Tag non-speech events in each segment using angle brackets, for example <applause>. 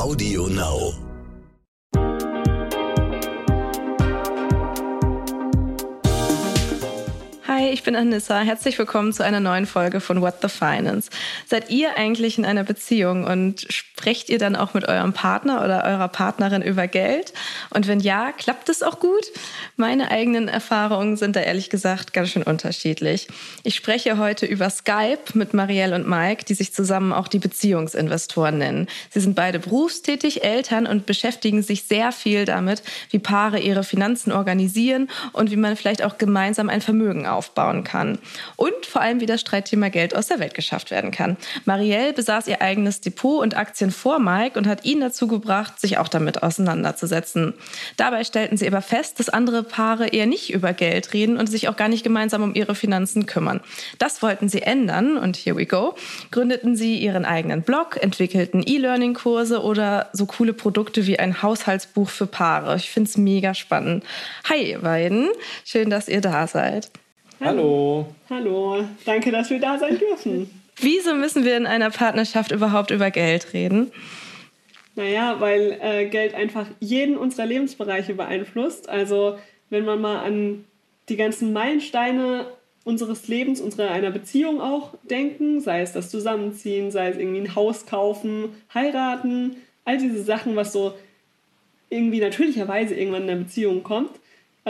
Audio Now. Hi, ich bin Anissa. Herzlich willkommen zu einer neuen Folge von What the Finance. Seid ihr eigentlich in einer Beziehung und sprecht ihr dann auch mit eurem Partner oder eurer Partnerin über Geld? Und wenn ja, klappt es auch gut? Meine eigenen Erfahrungen sind da ehrlich gesagt ganz schön unterschiedlich. Ich spreche heute über Skype mit Marielle und Mike, die sich zusammen auch die Beziehungsinvestoren nennen. Sie sind beide berufstätig, Eltern und beschäftigen sich sehr viel damit, wie Paare ihre Finanzen organisieren und wie man vielleicht auch gemeinsam ein Vermögen aufbaut aufbauen kann. Und vor allem, wie das Streitthema Geld aus der Welt geschafft werden kann. Marielle besaß ihr eigenes Depot und Aktien vor Mike und hat ihn dazu gebracht, sich auch damit auseinanderzusetzen. Dabei stellten sie aber fest, dass andere Paare eher nicht über Geld reden und sich auch gar nicht gemeinsam um ihre Finanzen kümmern. Das wollten sie ändern und here we go. Gründeten sie ihren eigenen Blog, entwickelten E-Learning-Kurse oder so coole Produkte wie ein Haushaltsbuch für Paare. Ich finde es mega spannend. Hi, ihr beiden. Schön, dass ihr da seid. Hallo. Hallo. Danke, dass wir da sein dürfen. <laughs> Wieso müssen wir in einer Partnerschaft überhaupt über Geld reden? Naja, weil äh, Geld einfach jeden unserer Lebensbereiche beeinflusst. Also wenn man mal an die ganzen Meilensteine unseres Lebens, unserer einer Beziehung auch denken, sei es das Zusammenziehen, sei es irgendwie ein Haus kaufen, heiraten, all diese Sachen, was so irgendwie natürlicherweise irgendwann in einer Beziehung kommt,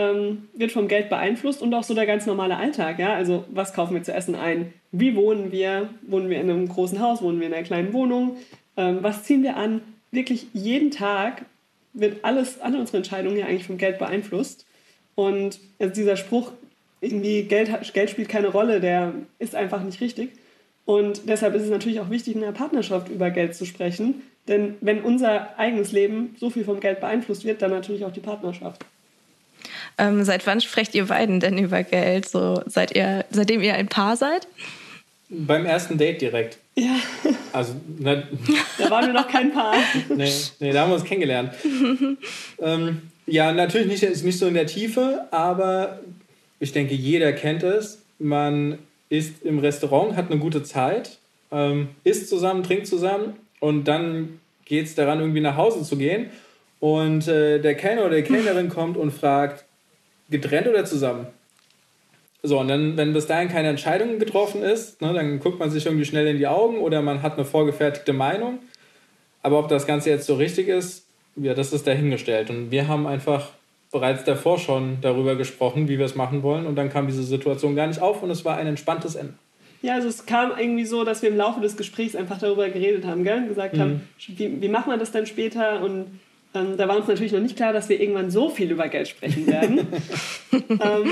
ähm, wird vom Geld beeinflusst und auch so der ganz normale Alltag. Ja? Also was kaufen wir zu essen ein? Wie wohnen wir? Wohnen wir in einem großen Haus? Wohnen wir in einer kleinen Wohnung? Ähm, was ziehen wir an? Wirklich jeden Tag wird alles, alle unsere Entscheidungen ja eigentlich vom Geld beeinflusst. Und also dieser Spruch, irgendwie Geld, Geld spielt keine Rolle, der ist einfach nicht richtig. Und deshalb ist es natürlich auch wichtig, in der Partnerschaft über Geld zu sprechen. Denn wenn unser eigenes Leben so viel vom Geld beeinflusst wird, dann natürlich auch die Partnerschaft. Ähm, seit wann sprecht ihr beiden denn über Geld? So, seid ihr, seitdem ihr ein Paar seid? Beim ersten Date direkt. Ja. Also, <laughs> ne, da waren wir noch kein Paar. nee, nee, da haben wir uns kennengelernt. <laughs> ähm, ja, natürlich nicht, nicht so in der Tiefe, aber ich denke, jeder kennt es. Man ist im Restaurant, hat eine gute Zeit, ähm, isst zusammen, trinkt zusammen und dann geht es daran, irgendwie nach Hause zu gehen. Und äh, der Kellner oder die Kellnerin kommt und fragt, getrennt oder zusammen? So, und dann, wenn bis dahin keine Entscheidung getroffen ist, ne, dann guckt man sich irgendwie schnell in die Augen oder man hat eine vorgefertigte Meinung. Aber ob das Ganze jetzt so richtig ist, ja, das ist dahingestellt. Und wir haben einfach bereits davor schon darüber gesprochen, wie wir es machen wollen. Und dann kam diese Situation gar nicht auf und es war ein entspanntes Ende. Ja, also es kam irgendwie so, dass wir im Laufe des Gesprächs einfach darüber geredet haben, gell? gesagt mhm. haben, wie, wie machen wir das dann später und ähm, da war uns natürlich noch nicht klar, dass wir irgendwann so viel über Geld sprechen werden. <laughs> ähm,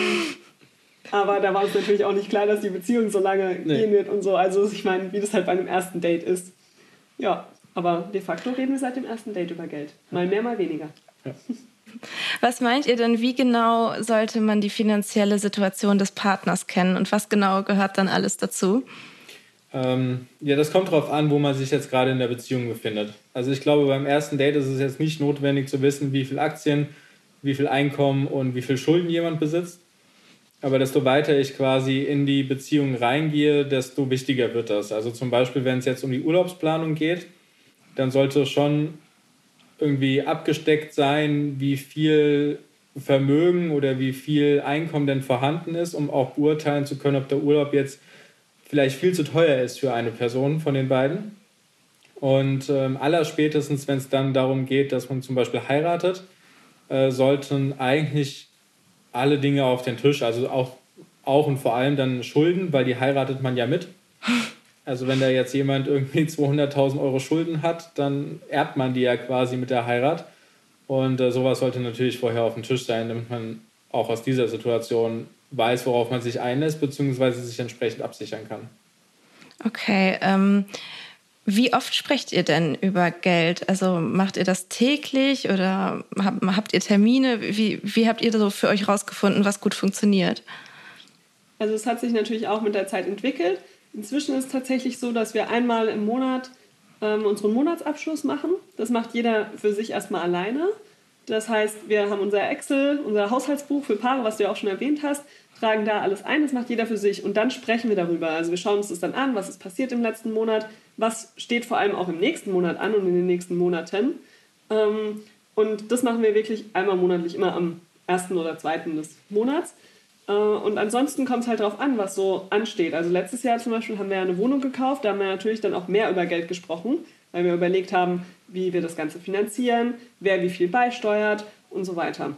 aber da war uns natürlich auch nicht klar, dass die Beziehung so lange nee. gehen wird und so. Also ich meine, wie das halt bei einem ersten Date ist. Ja, aber de facto reden wir seit dem ersten Date über Geld. Mal mehr, mal weniger. Ja. <laughs> Was meint ihr denn, wie genau sollte man die finanzielle Situation des Partners kennen und was genau gehört dann alles dazu? Ähm, ja, das kommt darauf an, wo man sich jetzt gerade in der Beziehung befindet. Also ich glaube, beim ersten Date ist es jetzt nicht notwendig zu wissen, wie viel Aktien, wie viel Einkommen und wie viel Schulden jemand besitzt. Aber desto weiter ich quasi in die Beziehung reingehe, desto wichtiger wird das. Also zum Beispiel, wenn es jetzt um die Urlaubsplanung geht, dann sollte schon irgendwie abgesteckt sein, wie viel Vermögen oder wie viel Einkommen denn vorhanden ist, um auch beurteilen zu können, ob der Urlaub jetzt vielleicht viel zu teuer ist für eine Person von den beiden. Und ähm, allerspätestens, wenn es dann darum geht, dass man zum Beispiel heiratet, äh, sollten eigentlich alle Dinge auf den Tisch, also auch, auch und vor allem dann Schulden, weil die heiratet man ja mit. Also wenn da jetzt jemand irgendwie 200.000 Euro Schulden hat, dann erbt man die ja quasi mit der Heirat. Und äh, sowas sollte natürlich vorher auf dem Tisch sein, damit man auch aus dieser Situation weiß, worauf man sich einlässt, beziehungsweise sich entsprechend absichern kann. Okay. Ähm, wie oft sprecht ihr denn über Geld? Also macht ihr das täglich oder habt, habt ihr Termine? Wie, wie habt ihr so für euch rausgefunden, was gut funktioniert? Also es hat sich natürlich auch mit der Zeit entwickelt. Inzwischen ist es tatsächlich so, dass wir einmal im Monat ähm, unseren Monatsabschluss machen. Das macht jeder für sich erstmal alleine. Das heißt, wir haben unser Excel, unser Haushaltsbuch für Paare, was du ja auch schon erwähnt hast. tragen da alles ein, das macht jeder für sich und dann sprechen wir darüber. Also wir schauen uns das dann an, was ist passiert im letzten Monat, was steht vor allem auch im nächsten Monat an und in den nächsten Monaten. Ähm, und das machen wir wirklich einmal monatlich, immer am ersten oder zweiten des Monats. Äh, und ansonsten kommt es halt darauf an, was so ansteht. Also letztes Jahr zum Beispiel haben wir eine Wohnung gekauft, da haben wir natürlich dann auch mehr über Geld gesprochen, weil wir überlegt haben, wie wir das Ganze finanzieren, wer wie viel beisteuert und so weiter.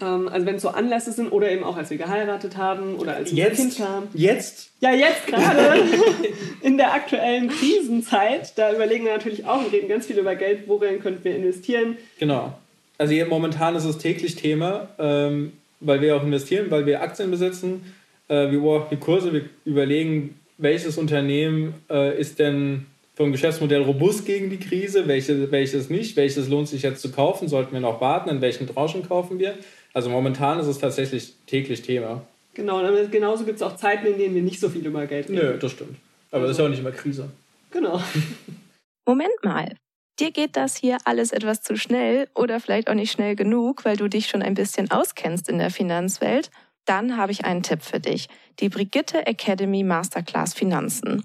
Ähm, also wenn es so Anlässe sind oder eben auch als wir geheiratet haben oder als wir jetzt, Kind haben. Jetzt? Ja, jetzt gerade <laughs> in der aktuellen Krisenzeit. Da überlegen wir natürlich auch und reden ganz viel über Geld, worin könnten wir investieren. Genau. Also hier, momentan ist es täglich Thema, ähm, weil wir auch investieren, weil wir Aktien besitzen. Äh, wir beobachten die Kurse, wir überlegen, welches Unternehmen äh, ist denn vom Geschäftsmodell robust gegen die Krise, welche, welches nicht, welches lohnt sich jetzt zu kaufen, sollten wir noch warten, in welchen Tranchen kaufen wir. Also momentan ist es tatsächlich täglich Thema. Genau, und genauso gibt es auch Zeiten, in denen wir nicht so viel über Geld reden. Nö, das stimmt. Aber also. das ist ja auch nicht immer Krise. Genau. <laughs> Moment mal. Dir geht das hier alles etwas zu schnell oder vielleicht auch nicht schnell genug, weil du dich schon ein bisschen auskennst in der Finanzwelt? Dann habe ich einen Tipp für dich. Die Brigitte Academy Masterclass Finanzen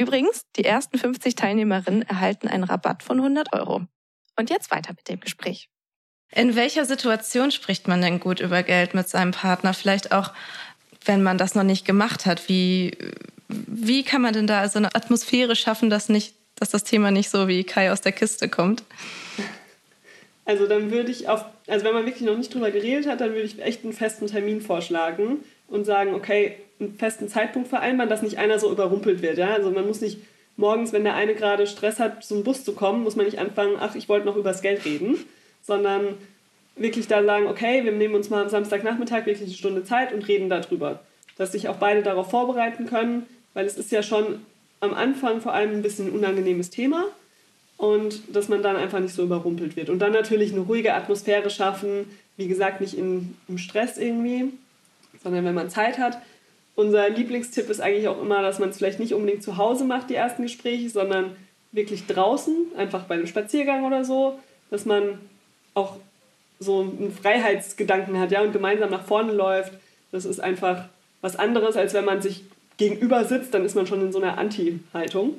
Übrigens, die ersten 50 Teilnehmerinnen erhalten einen Rabatt von 100 Euro. Und jetzt weiter mit dem Gespräch. In welcher Situation spricht man denn gut über Geld mit seinem Partner? Vielleicht auch, wenn man das noch nicht gemacht hat. Wie, wie kann man denn da so eine Atmosphäre schaffen, dass, nicht, dass das Thema nicht so wie Kai aus der Kiste kommt? Also dann würde ich auf, also wenn man wirklich noch nicht drüber geredet hat, dann würde ich echt einen festen Termin vorschlagen und sagen, okay, einen festen Zeitpunkt vereinbaren, dass nicht einer so überrumpelt wird. Ja? Also man muss nicht morgens, wenn der eine gerade Stress hat, zum Bus zu kommen, muss man nicht anfangen, ach, ich wollte noch über das Geld reden, sondern wirklich da sagen, okay, wir nehmen uns mal am Samstagnachmittag wirklich eine Stunde Zeit und reden darüber. Dass sich auch beide darauf vorbereiten können, weil es ist ja schon am Anfang vor allem ein bisschen ein unangenehmes Thema und dass man dann einfach nicht so überrumpelt wird. Und dann natürlich eine ruhige Atmosphäre schaffen, wie gesagt, nicht in, im Stress irgendwie, sondern wenn man Zeit hat, unser Lieblingstipp ist eigentlich auch immer, dass man es vielleicht nicht unbedingt zu Hause macht, die ersten Gespräche, sondern wirklich draußen, einfach bei einem Spaziergang oder so, dass man auch so einen Freiheitsgedanken hat, ja, und gemeinsam nach vorne läuft. Das ist einfach was anderes, als wenn man sich gegenüber sitzt, dann ist man schon in so einer Anti-Haltung.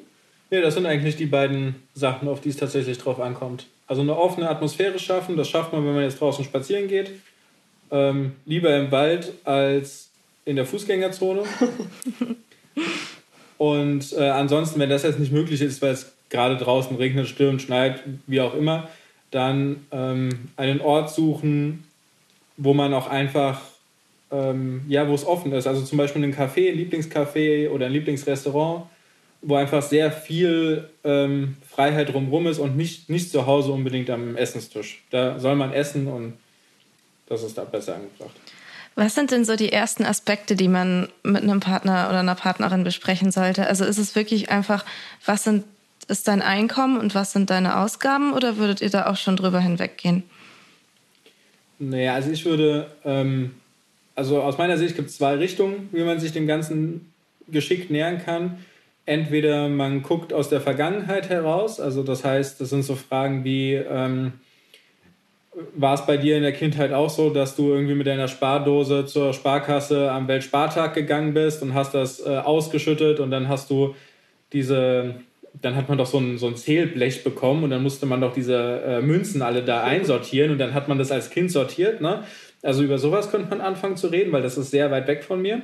Ja, das sind eigentlich die beiden Sachen, auf die es tatsächlich drauf ankommt. Also eine offene Atmosphäre schaffen, das schafft man, wenn man jetzt draußen spazieren geht. Ähm, lieber im Wald als in der Fußgängerzone. Und äh, ansonsten, wenn das jetzt nicht möglich ist, weil es gerade draußen regnet, stürmt, schneit, wie auch immer, dann ähm, einen Ort suchen, wo man auch einfach, ähm, ja, wo es offen ist. Also zum Beispiel ein Café, ein Lieblingscafé oder ein Lieblingsrestaurant, wo einfach sehr viel ähm, Freiheit drumherum ist und nicht, nicht zu Hause unbedingt am Essenstisch. Da soll man essen und das ist da besser angebracht. Was sind denn so die ersten Aspekte, die man mit einem Partner oder einer Partnerin besprechen sollte? Also ist es wirklich einfach, was sind, ist dein Einkommen und was sind deine Ausgaben oder würdet ihr da auch schon drüber hinweggehen? Naja, also ich würde, ähm, also aus meiner Sicht gibt es zwei Richtungen, wie man sich dem Ganzen geschickt nähern kann. Entweder man guckt aus der Vergangenheit heraus, also das heißt, das sind so Fragen wie, ähm, war es bei dir in der Kindheit auch so, dass du irgendwie mit deiner Spardose zur Sparkasse am Weltspartag gegangen bist und hast das äh, ausgeschüttet und dann hast du diese, dann hat man doch so ein, so ein Zählblech bekommen und dann musste man doch diese äh, Münzen alle da einsortieren und dann hat man das als Kind sortiert. Ne? Also über sowas könnte man anfangen zu reden, weil das ist sehr weit weg von mir.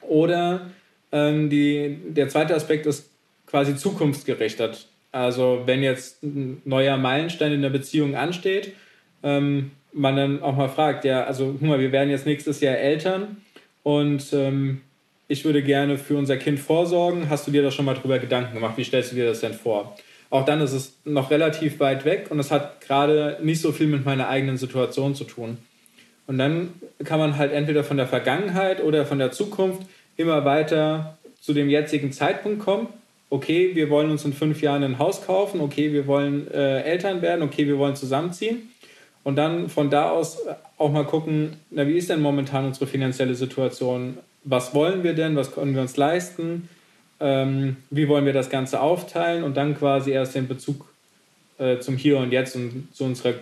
Oder ähm, die, der zweite Aspekt ist quasi zukunftsgerichtet Also wenn jetzt ein neuer Meilenstein in der Beziehung ansteht, ähm, man dann auch mal fragt, ja, also guck mal, wir werden jetzt nächstes Jahr Eltern und ähm, ich würde gerne für unser Kind vorsorgen. Hast du dir da schon mal drüber Gedanken gemacht? Wie stellst du dir das denn vor? Auch dann ist es noch relativ weit weg und es hat gerade nicht so viel mit meiner eigenen Situation zu tun. Und dann kann man halt entweder von der Vergangenheit oder von der Zukunft immer weiter zu dem jetzigen Zeitpunkt kommen. Okay, wir wollen uns in fünf Jahren ein Haus kaufen. Okay, wir wollen äh, Eltern werden. Okay, wir wollen zusammenziehen. Und dann von da aus auch mal gucken, na, wie ist denn momentan unsere finanzielle Situation? Was wollen wir denn? Was können wir uns leisten? Ähm, wie wollen wir das Ganze aufteilen? Und dann quasi erst den Bezug äh, zum Hier und Jetzt und zu unserer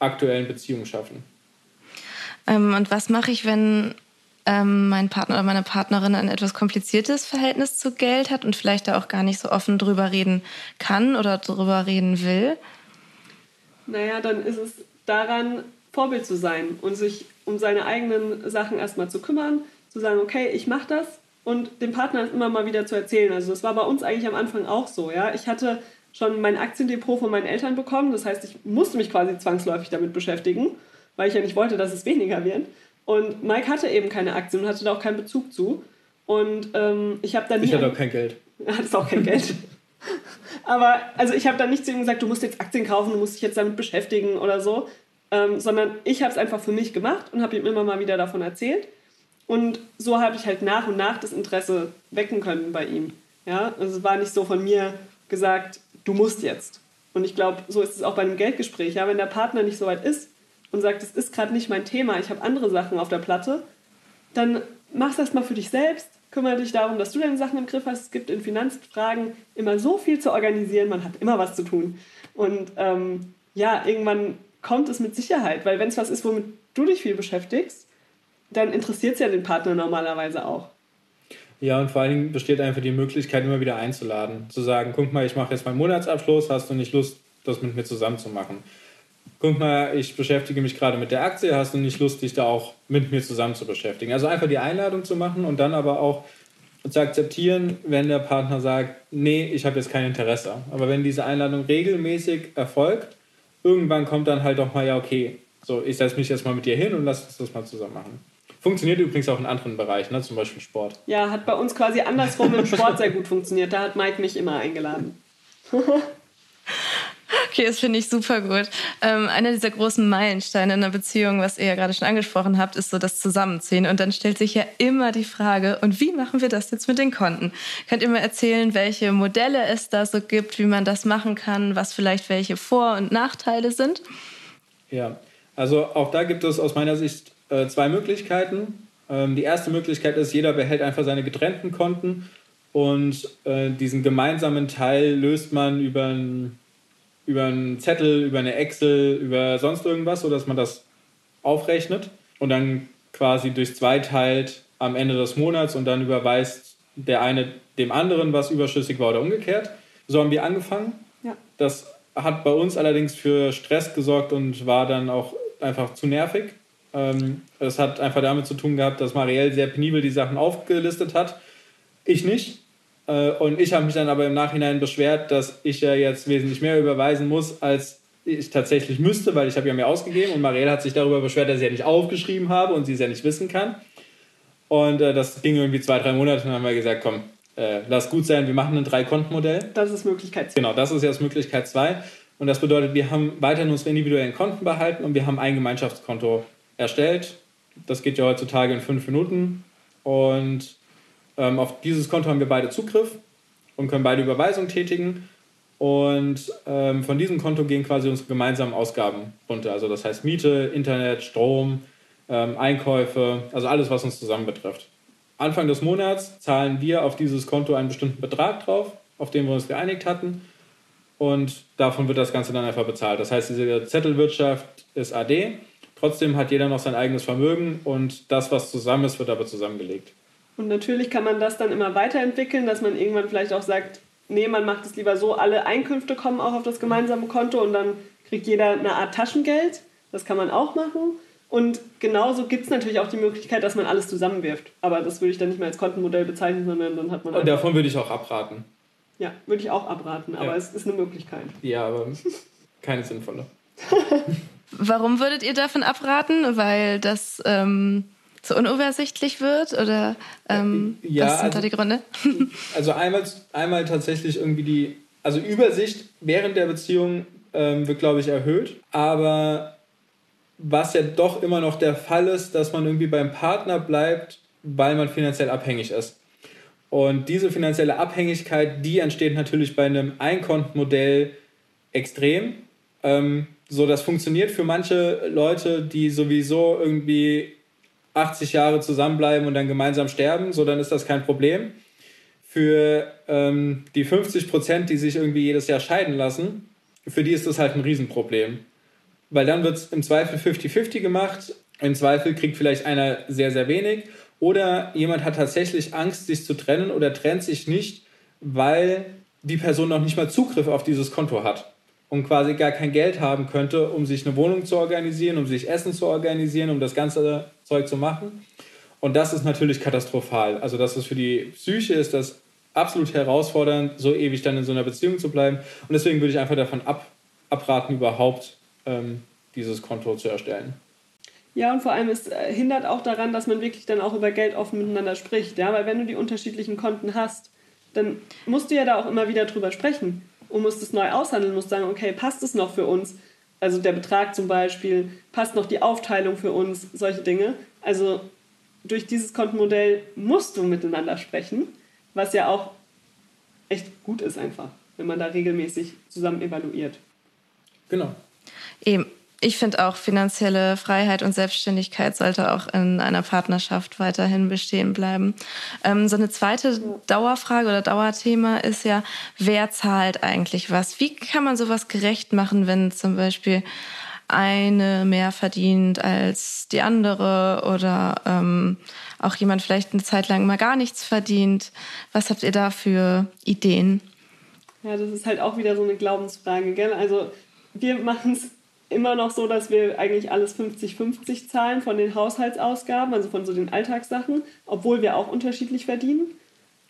aktuellen Beziehung schaffen. Ähm, und was mache ich, wenn ähm, mein Partner oder meine Partnerin ein etwas kompliziertes Verhältnis zu Geld hat und vielleicht da auch gar nicht so offen drüber reden kann oder drüber reden will? Naja, dann ist es daran, Vorbild zu sein und sich um seine eigenen Sachen erstmal zu kümmern, zu sagen, okay, ich mache das und dem Partner immer mal wieder zu erzählen. Also das war bei uns eigentlich am Anfang auch so. Ja? Ich hatte schon mein Aktiendepot von meinen Eltern bekommen, das heißt, ich musste mich quasi zwangsläufig damit beschäftigen, weil ich ja nicht wollte, dass es weniger wird. Und Mike hatte eben keine Aktien und hatte da auch keinen Bezug zu. Und ähm, ich habe dann Ich hatte auch kein Geld. <laughs> Er hat auch kein Geld. Aber also ich habe dann nicht zu ihm gesagt, du musst jetzt Aktien kaufen, du musst dich jetzt damit beschäftigen oder so, ähm, sondern ich habe es einfach für mich gemacht und habe ihm immer mal wieder davon erzählt. Und so habe ich halt nach und nach das Interesse wecken können bei ihm. Ja, also es war nicht so von mir gesagt, du musst jetzt. Und ich glaube, so ist es auch bei einem Geldgespräch. Ja, wenn der Partner nicht so weit ist und sagt, es ist gerade nicht mein Thema, ich habe andere Sachen auf der Platte, dann mach das mal für dich selbst. Kümmere dich darum, dass du deine Sachen im Griff hast. Es gibt in Finanzfragen immer so viel zu organisieren, man hat immer was zu tun. Und ähm, ja, irgendwann kommt es mit Sicherheit, weil wenn es was ist, womit du dich viel beschäftigst, dann interessiert es ja den Partner normalerweise auch. Ja, und vor allen Dingen besteht einfach die Möglichkeit, immer wieder einzuladen. Zu sagen, guck mal, ich mache jetzt meinen Monatsabschluss, hast du nicht Lust, das mit mir zusammen zu machen? Guck mal, ich beschäftige mich gerade mit der Aktie, hast du nicht Lust, dich da auch mit mir zusammen zu beschäftigen? Also einfach die Einladung zu machen und dann aber auch zu akzeptieren, wenn der Partner sagt, nee, ich habe jetzt kein Interesse. Aber wenn diese Einladung regelmäßig erfolgt, irgendwann kommt dann halt auch mal, ja, okay, so, ich setze mich jetzt mal mit dir hin und lass uns das mal zusammen machen. Funktioniert übrigens auch in anderen Bereichen, ne? zum Beispiel Sport. Ja, hat bei uns quasi andersrum im Sport sehr gut funktioniert. Da hat Mike mich immer eingeladen. <laughs> Okay, das finde ich super gut. Ähm, einer dieser großen Meilensteine in einer Beziehung, was ihr ja gerade schon angesprochen habt, ist so das Zusammenziehen. Und dann stellt sich ja immer die Frage, und wie machen wir das jetzt mit den Konten? Könnt ihr mir erzählen, welche Modelle es da so gibt, wie man das machen kann, was vielleicht welche Vor- und Nachteile sind? Ja, also auch da gibt es aus meiner Sicht äh, zwei Möglichkeiten. Ähm, die erste Möglichkeit ist, jeder behält einfach seine getrennten Konten und äh, diesen gemeinsamen Teil löst man über ein über einen Zettel, über eine Excel, über sonst irgendwas, sodass man das aufrechnet und dann quasi durch zwei teilt am Ende des Monats und dann überweist der eine dem anderen, was überschüssig war oder umgekehrt. So haben wir angefangen. Ja. Das hat bei uns allerdings für Stress gesorgt und war dann auch einfach zu nervig. Ähm, das hat einfach damit zu tun gehabt, dass Marielle sehr penibel die Sachen aufgelistet hat. Ich nicht. Äh, und ich habe mich dann aber im Nachhinein beschwert, dass ich ja jetzt wesentlich mehr überweisen muss, als ich tatsächlich müsste, weil ich habe ja mehr ausgegeben. Und Marielle hat sich darüber beschwert, dass ich ja nicht aufgeschrieben habe und sie es ja nicht wissen kann. Und äh, das ging irgendwie zwei, drei Monate und dann haben wir gesagt, komm, äh, lass gut sein, wir machen ein Drei-Konten-Modell. Das ist Möglichkeit 2. Genau, das ist jetzt Möglichkeit 2. Und das bedeutet, wir haben weiterhin unsere individuellen Konten behalten und wir haben ein Gemeinschaftskonto erstellt. Das geht ja heutzutage in fünf Minuten. Und ähm, auf dieses Konto haben wir beide Zugriff und können beide Überweisungen tätigen. Und ähm, von diesem Konto gehen quasi unsere gemeinsamen Ausgaben runter. Also das heißt Miete, Internet, Strom, ähm, Einkäufe, also alles, was uns zusammen betrifft. Anfang des Monats zahlen wir auf dieses Konto einen bestimmten Betrag drauf, auf den wir uns geeinigt hatten. Und davon wird das Ganze dann einfach bezahlt. Das heißt, diese Zettelwirtschaft ist AD. Trotzdem hat jeder noch sein eigenes Vermögen und das, was zusammen ist, wird aber zusammengelegt. Und natürlich kann man das dann immer weiterentwickeln, dass man irgendwann vielleicht auch sagt, nee, man macht es lieber so, alle Einkünfte kommen auch auf das gemeinsame Konto und dann kriegt jeder eine Art Taschengeld. Das kann man auch machen. Und genauso gibt es natürlich auch die Möglichkeit, dass man alles zusammenwirft. Aber das würde ich dann nicht mehr als Kontenmodell bezeichnen, sondern dann hat man. Und davon würde ich auch abraten. Ja, würde ich auch abraten, aber Ja. es ist eine Möglichkeit. Ja, aber <laughs> keine sinnvolle. <laughs> <laughs> Warum würdet ihr davon abraten? Weil das ähm, zu unübersichtlich wird? Oder ähm, Ja, was sind da also- die Gründe? <laughs> Also einmal, einmal tatsächlich irgendwie die, also Übersicht während der Beziehung ähm, wird, glaube ich, erhöht. Aber was ja doch immer noch der Fall ist, dass man irgendwie beim Partner bleibt, weil man finanziell abhängig ist. Und diese finanzielle Abhängigkeit, die entsteht natürlich bei einem Einkontenmodell extrem. Ähm, so, das funktioniert für manche Leute, die sowieso irgendwie 80 Jahre zusammenbleiben und dann gemeinsam sterben, so dann ist das kein Problem. Für ähm, die 50 Prozent, die sich irgendwie jedes Jahr scheiden lassen, für die ist das halt ein Riesenproblem. Weil dann wird es im Zweifel 50-50 gemacht. Im Zweifel kriegt vielleicht einer sehr, sehr wenig. Oder jemand hat tatsächlich Angst, sich zu trennen oder trennt sich nicht, weil die Person noch nicht mal Zugriff auf dieses Konto hat und quasi gar kein Geld haben könnte, um sich eine Wohnung zu organisieren, um sich Essen zu organisieren, um das ganze Zeug zu machen. Und das ist natürlich katastrophal. Also das ist für die Psyche ist das absolut herausfordernd, so ewig dann in so einer Beziehung zu bleiben. Und deswegen würde ich einfach davon ab, abraten, überhaupt ähm, dieses Konto zu erstellen. Ja, und vor allem es äh, hindert auch daran, dass man wirklich dann auch über Geld offen miteinander spricht. Ja, weil wenn du die unterschiedlichen Konten hast, dann musst du ja da auch immer wieder drüber sprechen und musst es neu aushandeln, musst sagen, okay, passt es noch für uns? Also der Betrag zum Beispiel, passt noch die Aufteilung für uns, solche Dinge. Also durch dieses Kontenmodell musst du miteinander sprechen, was ja auch echt gut ist einfach, wenn man da regelmäßig zusammen evaluiert. Genau. Eben. Ich finde auch, finanzielle Freiheit und Selbstständigkeit sollte auch in einer Partnerschaft weiterhin bestehen bleiben. Ähm, so eine zweite Dauerfrage oder Dauerthema ist ja, wer zahlt eigentlich was? Wie kann man sowas gerecht machen, wenn zum Beispiel eine mehr verdient als die andere oder ähm, auch jemand vielleicht eine Zeit lang mal gar nichts verdient? Was habt ihr da für Ideen? Ja, das ist halt auch wieder so eine Glaubensfrage, gell? Also wir machen es immer noch so, dass wir eigentlich alles 50-50 zahlen von den Haushaltsausgaben, also von so den Alltagssachen, obwohl wir auch unterschiedlich verdienen.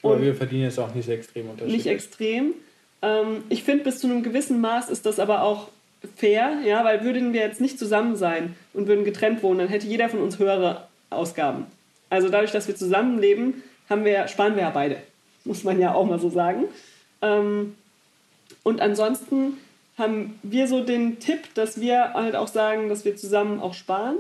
Aber wir verdienen jetzt auch nicht extrem unterschiedlich. nicht extrem. Ähm, ich finde, bis zu einem gewissen Maß ist das aber auch fair, ja, weil würden wir jetzt nicht zusammen sein und würden getrennt wohnen, dann hätte jeder von uns höhere Ausgaben. Also dadurch, dass wir zusammenleben, haben wir, sparen wir ja beide, muss man ja auch mal so sagen. Ähm, und ansonsten haben wir so den Tipp, dass wir halt auch sagen, dass wir zusammen auch sparen.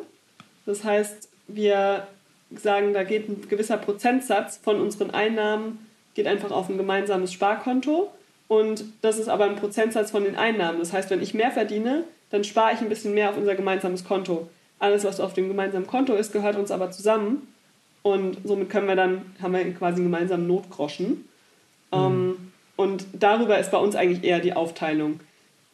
Das heißt, wir sagen, da geht ein gewisser Prozentsatz von unseren Einnahmen geht einfach auf ein gemeinsames Sparkonto und das ist aber ein Prozentsatz von den Einnahmen. Das heißt, wenn ich mehr verdiene, dann spare ich ein bisschen mehr auf unser gemeinsames Konto. Alles, was auf dem gemeinsamen Konto ist, gehört uns aber zusammen und somit können wir dann, haben wir quasi einen gemeinsamen Notgroschen. Ähm, und darüber ist bei uns eigentlich eher die Aufteilung.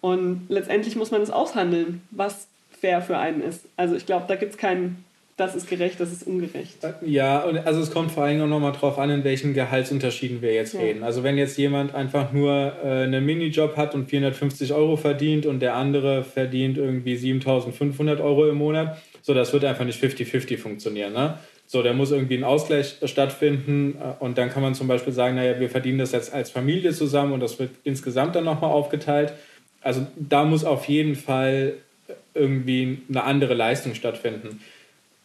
Und letztendlich muss man es aushandeln, was fair für einen ist. Also ich glaube, da gibt es keinen, das ist gerecht, das ist ungerecht. Ja, und also es kommt vor allem auch nochmal drauf an, in welchen Gehaltsunterschieden wir jetzt Ja. reden. Also wenn jetzt jemand einfach nur äh, einen Minijob hat und 450 Euro verdient und der andere verdient irgendwie 7500 Euro im Monat, so das wird einfach nicht 50-50 funktionieren. Ne? So, da muss irgendwie ein Ausgleich stattfinden äh, und dann kann man zum Beispiel sagen, naja, wir verdienen das jetzt als Familie zusammen und das wird insgesamt dann nochmal aufgeteilt. Also da muss auf jeden Fall irgendwie eine andere Leistung stattfinden.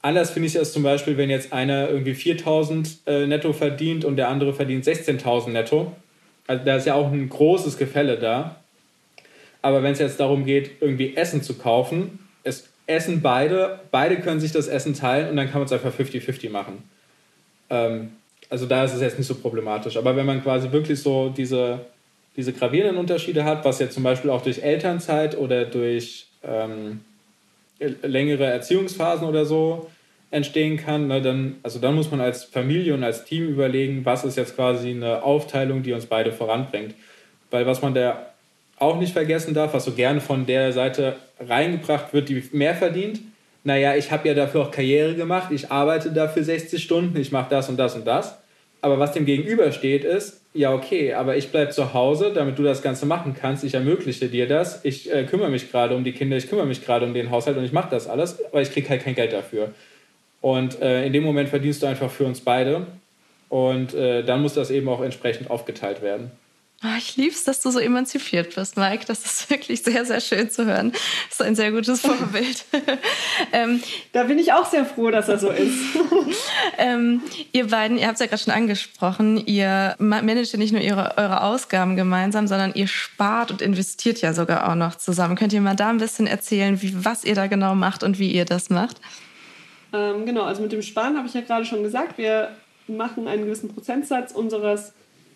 Anders finde ich es zum Beispiel, wenn jetzt einer irgendwie 4000 äh, netto verdient und der andere verdient 16.000 netto. Also da ist ja auch ein großes Gefälle da. Aber wenn es jetzt darum geht, irgendwie Essen zu kaufen, es essen beide, beide können sich das Essen teilen und dann kann man es einfach 50-50 machen. Ähm, also da ist es jetzt nicht so problematisch. Aber wenn man quasi wirklich so diese, diese gravierenden Unterschiede hat, was jetzt zum Beispiel auch durch Elternzeit oder durch ähm, längere Erziehungsphasen oder so entstehen kann, ne, dann, also dann muss man als Familie und als Team überlegen, was ist jetzt quasi eine Aufteilung, die uns beide voranbringt. Weil was man da auch nicht vergessen darf, was so gerne von der Seite reingebracht wird, die mehr verdient, naja, ich habe ja dafür auch Karriere gemacht, ich arbeite dafür 60 Stunden, ich mache das und das und das. Aber was dem gegenübersteht ist, ja okay, aber ich bleibe zu Hause, damit du das Ganze machen kannst, ich ermögliche dir das, ich äh, kümmere mich gerade um die Kinder, ich kümmere mich gerade um den Haushalt und ich mache das alles, aber ich kriege halt kein Geld dafür. Und äh, in dem Moment verdienst du einfach für uns beide und äh, dann muss das eben auch entsprechend aufgeteilt werden. Oh, ich liebe es, dass du so emanzipiert bist, Mike. Das ist wirklich sehr, sehr schön zu hören. Das ist ein sehr gutes Vorbild. <laughs> ähm, da bin ich auch sehr froh, dass er so ist. <laughs> ähm, ihr beiden, ihr habt es ja gerade schon angesprochen, ihr managt ja nicht nur ihre, eure Ausgaben gemeinsam, sondern ihr spart und investiert ja sogar auch noch zusammen. Könnt ihr mal da ein bisschen erzählen, wie, was ihr da genau macht und wie ihr das macht? Ähm, genau, also mit dem Sparen habe ich ja gerade schon gesagt. Wir machen einen gewissen Prozentsatz unseres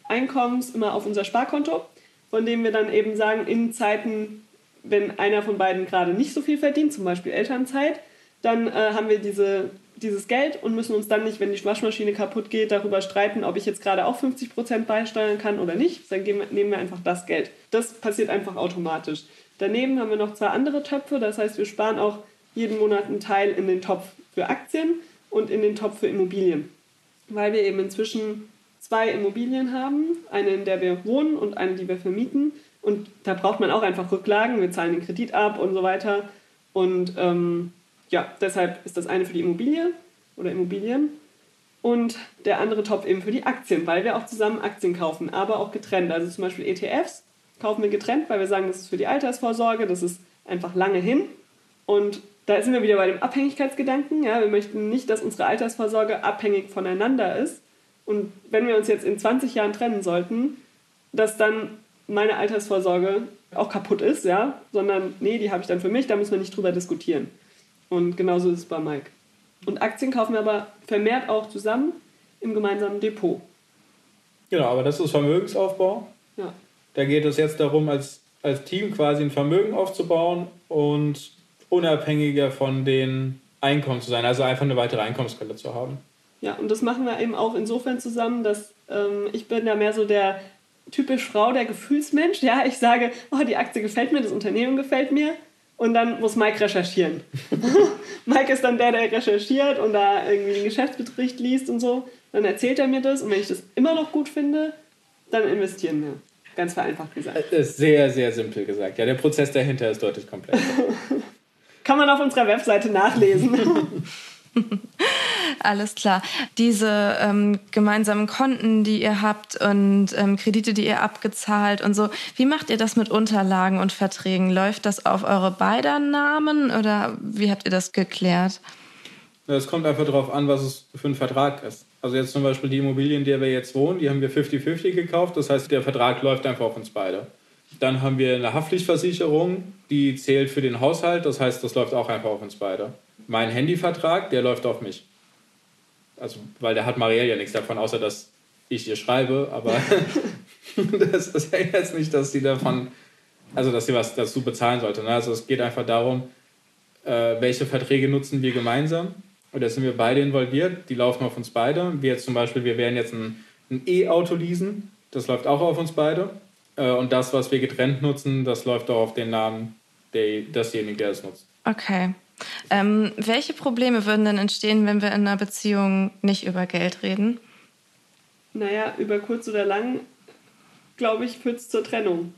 Einkommens immer auf unser Sparkonto, von dem wir dann eben sagen, in Zeiten, wenn einer von beiden gerade nicht so viel verdient, zum Beispiel Elternzeit, dann äh, haben wir diese, dieses Geld und müssen uns dann nicht, wenn die Waschmaschine kaputt geht, darüber streiten, ob ich jetzt gerade auch 50% beisteuern kann oder nicht. Dann geben, nehmen wir einfach das Geld. Das passiert einfach automatisch. Daneben haben wir noch zwei andere Töpfe, das heißt, wir sparen auch jeden Monat einen Teil in den Topf für Aktien und in den Topf für Immobilien. Weil wir eben inzwischen zwei Immobilien haben, eine, in der wir wohnen und eine, die wir vermieten. Und da braucht man auch einfach Rücklagen. Wir zahlen den Kredit ab und so weiter. Und ähm, ja, deshalb ist das eine für die Immobilie oder Immobilien und der andere Topf eben für die Aktien, weil wir auch zusammen Aktien kaufen, aber auch getrennt. Also zum Beispiel ETFs kaufen wir getrennt, weil wir sagen, das ist für die Altersvorsorge, das ist einfach lange hin. Und da sind wir wieder bei dem Abhängigkeitsgedanken. Ja, wir möchten nicht, dass unsere Altersvorsorge abhängig voneinander ist, und wenn wir uns jetzt in 20 Jahren trennen sollten, dass dann meine Altersvorsorge auch kaputt ist, ja, sondern nee, die habe ich dann für mich, da müssen wir nicht drüber diskutieren. Und genauso ist es bei Mike. Und Aktien kaufen wir aber vermehrt auch zusammen im gemeinsamen Depot. Genau, aber das ist Vermögensaufbau. Ja. Da geht es jetzt darum, als, als Team quasi ein Vermögen aufzubauen und unabhängiger von den Einkommen zu sein, also einfach eine weitere Einkommensquelle zu haben. Ja, und das machen wir eben auch insofern zusammen, dass ähm, ich bin ja mehr so der typisch Frau, der Gefühlsmensch. Ja, ich sage, oh, die Aktie gefällt mir, das Unternehmen gefällt mir. Und dann muss Mike recherchieren. <laughs> Mike ist dann der, der recherchiert und da irgendwie den Geschäftsbericht liest und so. Dann erzählt er mir das und wenn ich das immer noch gut finde, dann investieren wir. Ganz vereinfacht gesagt. Das ist sehr, sehr simpel gesagt. Ja, der Prozess dahinter ist deutlich komplexer. <laughs> Kann man auf unserer Webseite nachlesen. <laughs> <laughs> Alles klar. Diese ähm, gemeinsamen Konten, die ihr habt und ähm, Kredite, die ihr abgezahlt und so, wie macht ihr das mit Unterlagen und Verträgen? Läuft das auf eure beiden Namen oder wie habt ihr das geklärt? Es kommt einfach darauf an, was es für ein Vertrag ist. Also jetzt zum Beispiel die Immobilien, in der wir jetzt wohnen, die haben wir 50-50 gekauft. Das heißt, der Vertrag läuft einfach auf uns beide. Dann haben wir eine Haftpflichtversicherung, die zählt für den Haushalt. Das heißt, das läuft auch einfach auf uns beide. Mein Handyvertrag, der läuft auf mich. Also, weil der hat Marielle ja nichts davon, außer dass ich ihr schreibe, aber <laughs> <laughs> das ist ja jetzt nicht, dass sie davon, also dass sie was dazu bezahlen sollte. Ne? Also es geht einfach darum, äh, welche Verträge nutzen wir gemeinsam. Und da sind wir beide involviert, die laufen auf uns beide. Wir jetzt zum Beispiel, wir werden jetzt ein E-Auto leasen, das läuft auch auf uns beide. Äh, und das, was wir getrennt nutzen, das läuft auch auf den Namen der, desjenigen, der es nutzt. Okay. Ähm, welche Probleme würden denn entstehen, wenn wir in einer Beziehung nicht über Geld reden? Naja, über kurz oder lang, glaube ich, führt es zur Trennung,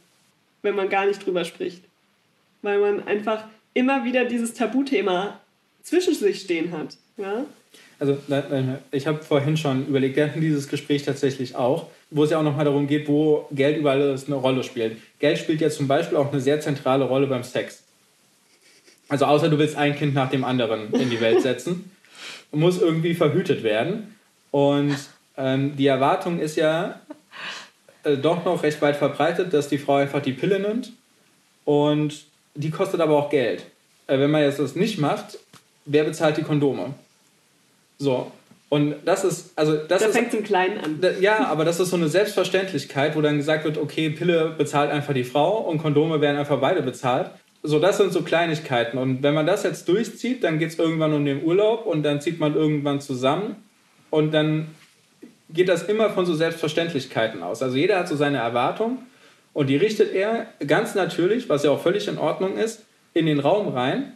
wenn man gar nicht drüber spricht. Weil man einfach immer wieder dieses Tabuthema zwischen sich stehen hat. Ja? Also ich habe vorhin schon überlegt, wir hatten dieses Gespräch tatsächlich auch, wo es ja auch nochmal darum geht, wo Geld überall eine Rolle spielt. Geld spielt ja zum Beispiel auch eine sehr zentrale Rolle beim Sex. Also außer du willst ein Kind nach dem anderen in die Welt setzen, muss irgendwie verhütet werden. Und ähm, die Erwartung ist ja äh, doch noch recht weit verbreitet, dass die Frau einfach die Pille nimmt. Und die kostet aber auch Geld. Äh, wenn man jetzt das nicht macht, wer bezahlt die Kondome? So. Und das ist, also das da fängt zum Kleinen an. Ja, aber das ist so eine Selbstverständlichkeit, wo dann gesagt wird, okay, Pille bezahlt einfach die Frau und Kondome werden einfach beide bezahlt so, das sind so Kleinigkeiten. Und wenn man das jetzt durchzieht, dann geht es irgendwann um den Urlaub und dann zieht man irgendwann zusammen und dann geht das immer von so Selbstverständlichkeiten aus. Also jeder hat so seine Erwartung und die richtet er ganz natürlich, was ja auch völlig in Ordnung ist, in den Raum rein.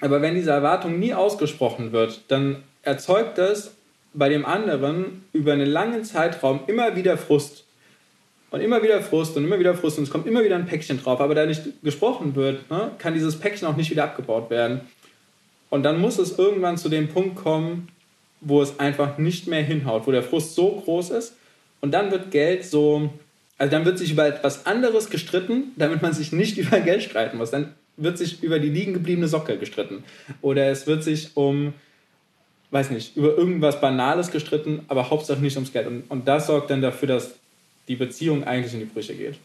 Aber wenn diese Erwartung nie ausgesprochen wird, dann erzeugt das bei dem anderen über einen langen Zeitraum immer wieder Frust. Und immer wieder Frust und immer wieder Frust und es kommt immer wieder ein Päckchen drauf. Aber da nicht gesprochen wird, ne, kann dieses Päckchen auch nicht wieder abgebaut werden. Und dann muss es irgendwann zu dem Punkt kommen, wo es einfach nicht mehr hinhaut, wo der Frust so groß ist. Und dann wird Geld so also dann wird sich über etwas anderes gestritten, damit man sich nicht <laughs> über Geld streiten muss. Dann wird sich über die liegen gebliebene Socke gestritten. Oder es wird sich um, weiß nicht, über irgendwas Banales gestritten, aber hauptsächlich nicht ums Geld. Und, und das sorgt dann dafür, dass die Beziehung eigentlich in die Brüche geht.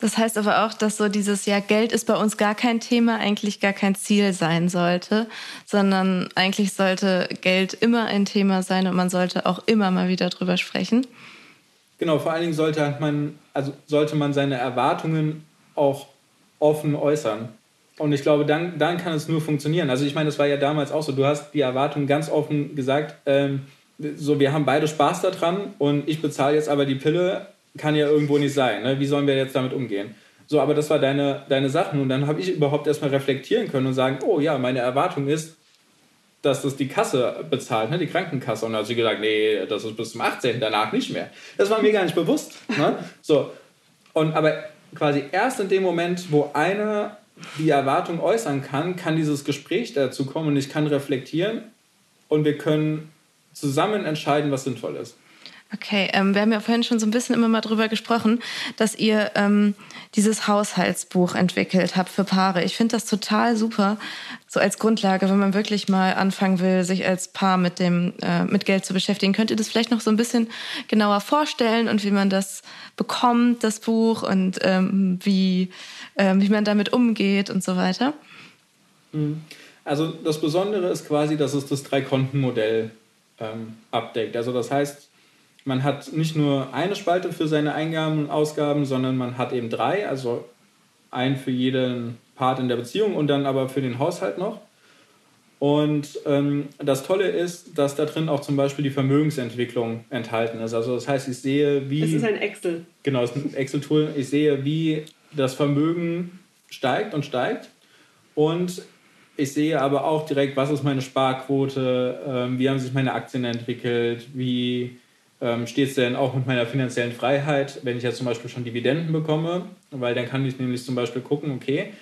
Das heißt aber auch, dass so dieses ja Geld ist bei uns gar kein Thema, eigentlich gar kein Ziel sein sollte, sondern eigentlich sollte Geld immer ein Thema sein und man sollte auch immer mal wieder drüber sprechen. Genau, vor allen Dingen sollte man, also sollte man seine Erwartungen auch offen äußern. Und ich glaube, dann, dann kann es nur funktionieren. Also ich meine, das war ja damals auch so. Du hast die Erwartungen ganz offen gesagt, ähm, so wir haben beide Spaß daran und ich bezahle jetzt aber die Pille, kann ja irgendwo nicht sein. Ne? Wie sollen wir jetzt damit umgehen? So, aber das war deine, deine Sache. Und dann habe ich überhaupt erstmal reflektieren können und sagen, oh ja, meine Erwartung ist, dass das die Kasse bezahlt, ne, die Krankenkasse. Und dann hat sie gesagt, nee, das ist bis zum 18. danach nicht mehr. Das war mir gar nicht bewusst. Ne? So. Und aber quasi erst in dem Moment, wo einer die Erwartung äußern kann, kann dieses Gespräch dazu kommen und ich kann reflektieren und wir können zusammen entscheiden, was sinnvoll ist. Okay, ähm, wir haben ja vorhin schon so ein bisschen immer mal drüber gesprochen, dass ihr ähm, dieses Haushaltsbuch entwickelt habt für Paare. Ich finde das total super, so als Grundlage, wenn man wirklich mal anfangen will, sich als Paar mit dem äh, mit Geld zu beschäftigen. Könnt ihr das vielleicht noch so ein bisschen genauer vorstellen und wie man das bekommt, das Buch und ähm, wie ähm, wie man damit umgeht und so weiter? Mhm. Also das Besondere ist quasi, dass es das Drei-Konten-Modell ähm, abdeckt. Also das heißt, man hat nicht nur eine Spalte für seine Eingaben und Ausgaben, sondern man hat eben drei, also ein für jeden Part in der Beziehung und dann aber für den Haushalt noch. Und ähm, das Tolle ist, dass da drin auch zum Beispiel die Vermögensentwicklung enthalten ist. Also das heißt, ich sehe, wie... Es ist ein Excel. Genau, es ist ein Excel-Tool. Ich sehe, wie das Vermögen steigt und steigt. Und ich sehe aber auch direkt, was ist meine Sparquote, ähm, wie haben sich meine Aktien entwickelt, wie ähm, steht es denn auch mit meiner finanziellen Freiheit, wenn ich jetzt zum Beispiel schon Dividenden bekomme, weil dann kann ich nämlich zum Beispiel gucken, okay,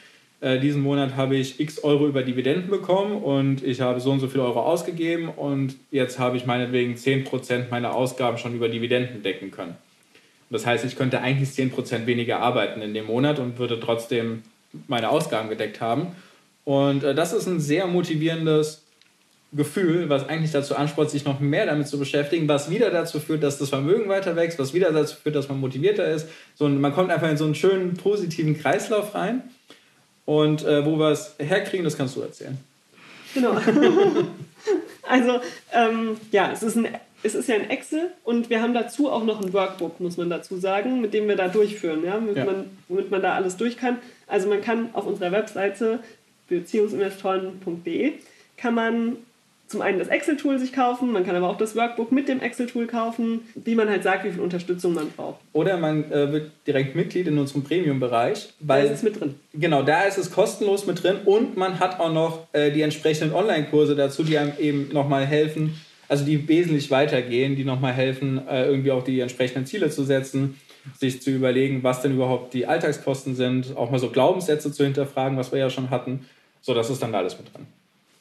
äh, diesen Monat habe ich x Euro über Dividenden bekommen und ich habe so und so viel Euro ausgegeben und jetzt habe ich meinetwegen 10% meiner Ausgaben schon über Dividenden decken können. Das heißt, ich könnte eigentlich 10% weniger arbeiten in dem Monat und würde trotzdem meine Ausgaben gedeckt haben. Und äh, das ist ein sehr motivierendes Gefühl, was eigentlich dazu anspornt, sich noch mehr damit zu beschäftigen, was wieder dazu führt, dass das Vermögen weiter wächst, was wieder dazu führt, dass man motivierter ist. So, man kommt einfach in so einen schönen positiven Kreislauf rein. Und äh, wo wir es herkriegen, das kannst du erzählen. Genau. <laughs> also, ähm, ja, es ist, ein, es ist ja ein Excel und wir haben dazu auch noch ein Workbook, muss man dazu sagen, mit dem wir da durchführen, ja, womit, ja. Man, womit man da alles durch kann. Also, man kann auf unserer Webseite beziehungsinvestoren.de kann man zum einen das Excel-Tool sich kaufen, man kann aber auch das Workbook mit dem Excel-Tool kaufen, wie man halt sagt, wie viel Unterstützung man braucht. Oder man äh, wird direkt Mitglied in unserem Premium-Bereich. Da ist es mit drin. Genau, da ist es kostenlos mit drin und man hat auch noch äh, die entsprechenden Online-Kurse dazu, die einem eben nochmal helfen, also die wesentlich weitergehen, die nochmal helfen, äh, irgendwie auch die entsprechenden Ziele zu setzen, sich zu überlegen, was denn überhaupt die Alltagskosten sind, auch mal so Glaubenssätze zu hinterfragen, was wir ja schon hatten. So, das ist dann da alles mit drin.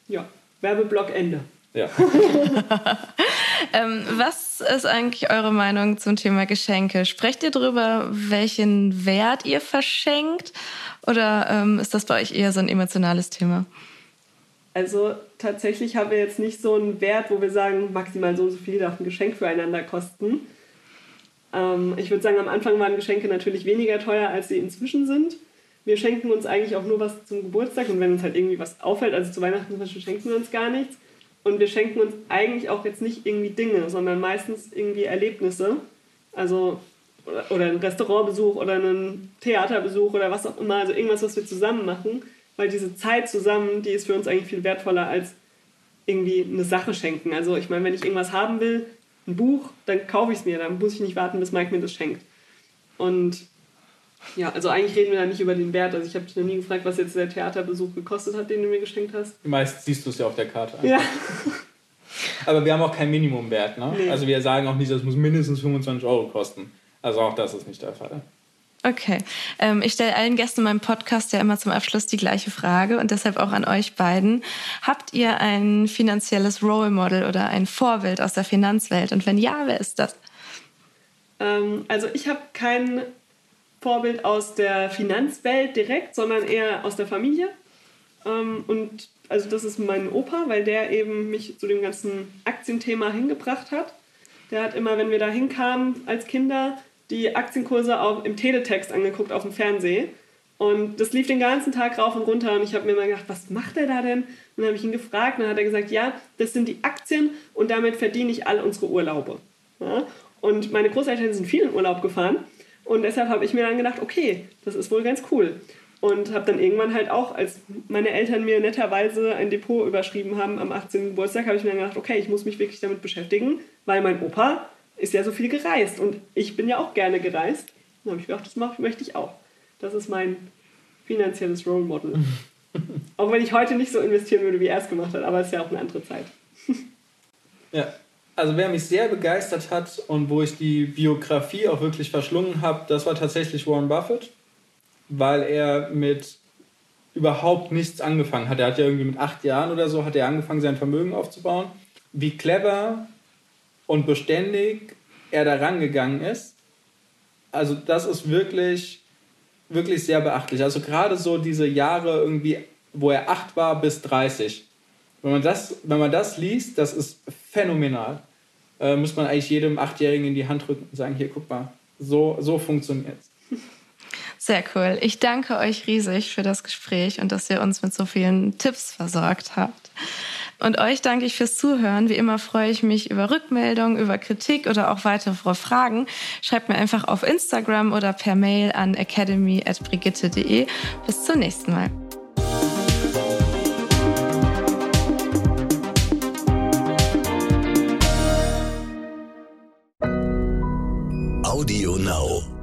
Ja, Werbeblock Ende. Ja. <laughs> ähm, was ist eigentlich eure Meinung zum Thema Geschenke? Sprecht ihr darüber, welchen Wert ihr verschenkt? Oder ähm, ist das bei euch eher so ein emotionales Thema? Also tatsächlich haben wir jetzt nicht so einen Wert, wo wir sagen, maximal so und so viel darf ein Geschenk füreinander kosten. Ähm, ich würde sagen, am Anfang waren Geschenke natürlich weniger teuer, als sie inzwischen sind wir schenken uns eigentlich auch nur was zum Geburtstag und wenn uns halt irgendwie was auffällt, also zu Weihnachten zum Beispiel schenken wir uns gar nichts. Und wir schenken uns eigentlich auch jetzt nicht irgendwie Dinge, sondern meistens irgendwie Erlebnisse. Also oder, oder einen Restaurantbesuch oder einen Theaterbesuch oder was auch immer. Also irgendwas, was wir zusammen machen. Weil diese Zeit zusammen, die ist für uns eigentlich viel wertvoller als irgendwie eine Sache schenken. Also ich meine, wenn ich irgendwas haben will, ein Buch, dann kaufe ich es mir. Dann muss ich nicht warten, bis Mike mir das schenkt. Und ja, also eigentlich reden wir da nicht über den Wert. Also ich habe dich noch nie gefragt, was jetzt der Theaterbesuch gekostet hat, den du mir geschenkt hast. Meist siehst du es ja auf der Karte. Ja. Aber wir haben auch keinen Minimumwert. Ne? Nee. Also wir sagen auch nicht, das muss mindestens 25 Euro kosten. Also auch das ist nicht der Fall. Okay. Ähm, ich stelle allen Gästen in meinem Podcast ja immer zum Abschluss die gleiche Frage und deshalb auch an euch beiden. Habt ihr ein finanzielles Role Model oder ein Vorbild aus der Finanzwelt? Und wenn ja, wer ist das? Ähm, also ich habe kein Vorbild aus der Finanzwelt direkt, sondern eher aus der Familie. Ähm, und also das ist mein Opa, weil der eben mich zu dem ganzen Aktienthema hingebracht hat. Der hat immer, wenn wir da hinkamen als Kinder, die Aktienkurse auch im Teletext angeguckt auf dem Fernsehen. Und das lief den ganzen Tag rauf und runter und ich habe mir immer gedacht, was macht er da denn? Und dann habe ich ihn gefragt und dann hat er gesagt, ja, das sind die Aktien und damit verdiene ich all unsere Urlaube. Ja? Und meine Großeltern sind viel in Urlaub gefahren und deshalb habe ich mir dann gedacht, okay, das ist wohl ganz cool. Und habe dann irgendwann halt auch, als meine Eltern mir netterweise ein Depot überschrieben haben am 18. Geburtstag, habe ich mir dann gedacht, okay, ich muss mich wirklich damit beschäftigen, weil mein Opa ist ja so viel gereist und ich bin ja auch gerne gereist. Dann habe ich gedacht, das möchte ich auch. Das ist mein finanzielles Role Model. <laughs> auch wenn ich heute nicht so investieren würde, wie er es gemacht hat, aber es ist ja auch eine andere Zeit. ja, also wer mich sehr begeistert hat und wo ich die Biografie auch wirklich verschlungen habe, das war tatsächlich Warren Buffett, weil er mit überhaupt nichts angefangen hat. Er hat ja irgendwie mit acht Jahren oder so hat er angefangen, sein Vermögen aufzubauen. Wie clever und beständig er da rangegangen ist. Also das ist wirklich wirklich sehr beachtlich. Also gerade so diese Jahre irgendwie, wo er 8 war bis 30. Wenn man das, wenn man das liest, das ist phänomenal. Äh, muss man eigentlich jedem Achtjährigen in die Hand drücken und sagen, hier, guck mal, so, so funktioniert es. Sehr cool. Ich danke euch riesig für das Gespräch und dass ihr uns mit so vielen Tipps versorgt habt. Und euch danke ich fürs Zuhören. Wie immer freue ich mich über Rückmeldungen, über Kritik oder auch weitere Fragen. Schreibt mir einfach auf Instagram oder per Mail an academy.brigitte.de. Bis zum nächsten Mal. Audio Now.